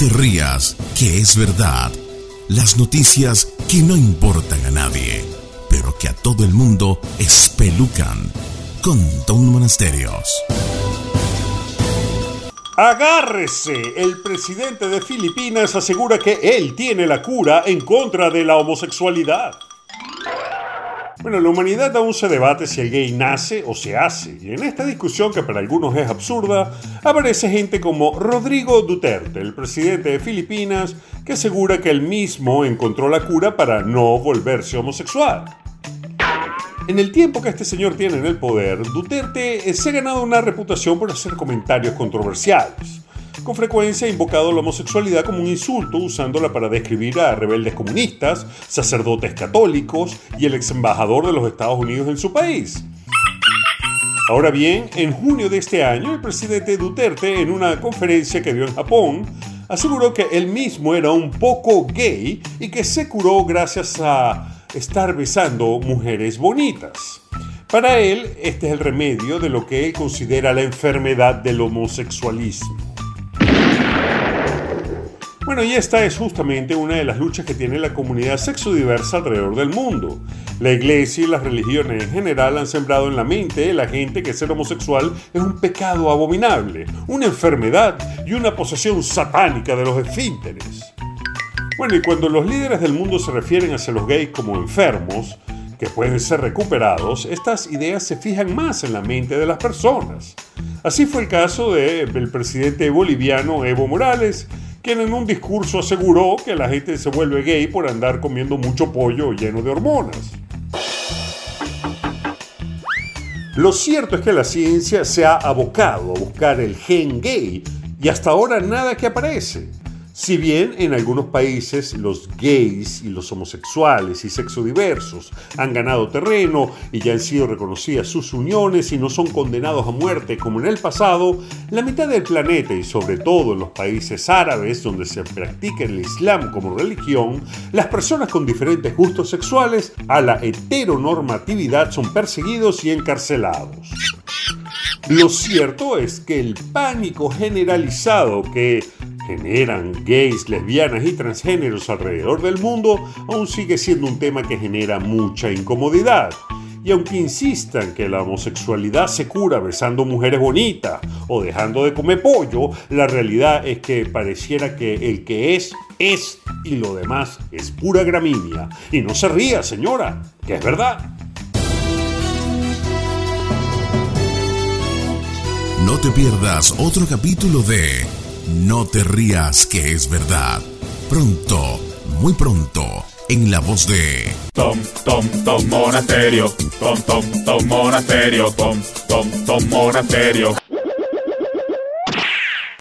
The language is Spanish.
te rías, que es verdad. Las noticias que no importan a nadie, pero que a todo el mundo espelucan. Con Don Monasterios. Agárrese, el presidente de Filipinas asegura que él tiene la cura en contra de la homosexualidad. Bueno, la humanidad aún se debate si el gay nace o se hace, y en esta discusión que para algunos es absurda, aparece gente como Rodrigo Duterte, el presidente de Filipinas, que asegura que él mismo encontró la cura para no volverse homosexual. En el tiempo que este señor tiene en el poder, Duterte se ha ganado una reputación por hacer comentarios controversiales. Con frecuencia ha invocado la homosexualidad como un insulto, usándola para describir a rebeldes comunistas, sacerdotes católicos y el ex embajador de los Estados Unidos en su país. Ahora bien, en junio de este año, el presidente Duterte, en una conferencia que dio en Japón, aseguró que él mismo era un poco gay y que se curó gracias a estar besando mujeres bonitas. Para él, este es el remedio de lo que él considera la enfermedad del homosexualismo. Bueno, y esta es justamente una de las luchas que tiene la comunidad sexodiversa alrededor del mundo. La iglesia y las religiones en general han sembrado en la mente de la gente que ser homosexual es un pecado abominable, una enfermedad y una posesión satánica de los esfínteres. Bueno, y cuando los líderes del mundo se refieren hacia los gays como enfermos, que pueden ser recuperados, estas ideas se fijan más en la mente de las personas. Así fue el caso del presidente boliviano Evo Morales, quien en un discurso aseguró que la gente se vuelve gay por andar comiendo mucho pollo lleno de hormonas. Lo cierto es que la ciencia se ha abocado a buscar el gen gay y hasta ahora nada que aparece. Si bien en algunos países los gays y los homosexuales y sexodiversos han ganado terreno y ya han sido reconocidas sus uniones y no son condenados a muerte como en el pasado, la mitad del planeta y sobre todo en los países árabes donde se practica el Islam como religión, las personas con diferentes gustos sexuales a la heteronormatividad son perseguidos y encarcelados. Lo cierto es que el pánico generalizado que generan gays, lesbianas y transgéneros alrededor del mundo aún sigue siendo un tema que genera mucha incomodidad. Y aunque insistan que la homosexualidad se cura besando mujeres bonitas o dejando de comer pollo, la realidad es que pareciera que el que es, es y lo demás es pura gramínea. Y no se ría, señora, que es verdad. No te pierdas otro capítulo de No te rías que es verdad. Pronto, muy pronto, en la voz de Tom, Tom, Tom Monasterio. Tom, Tom, Tom Monasterio. Tom, Tom, Tom Monasterio.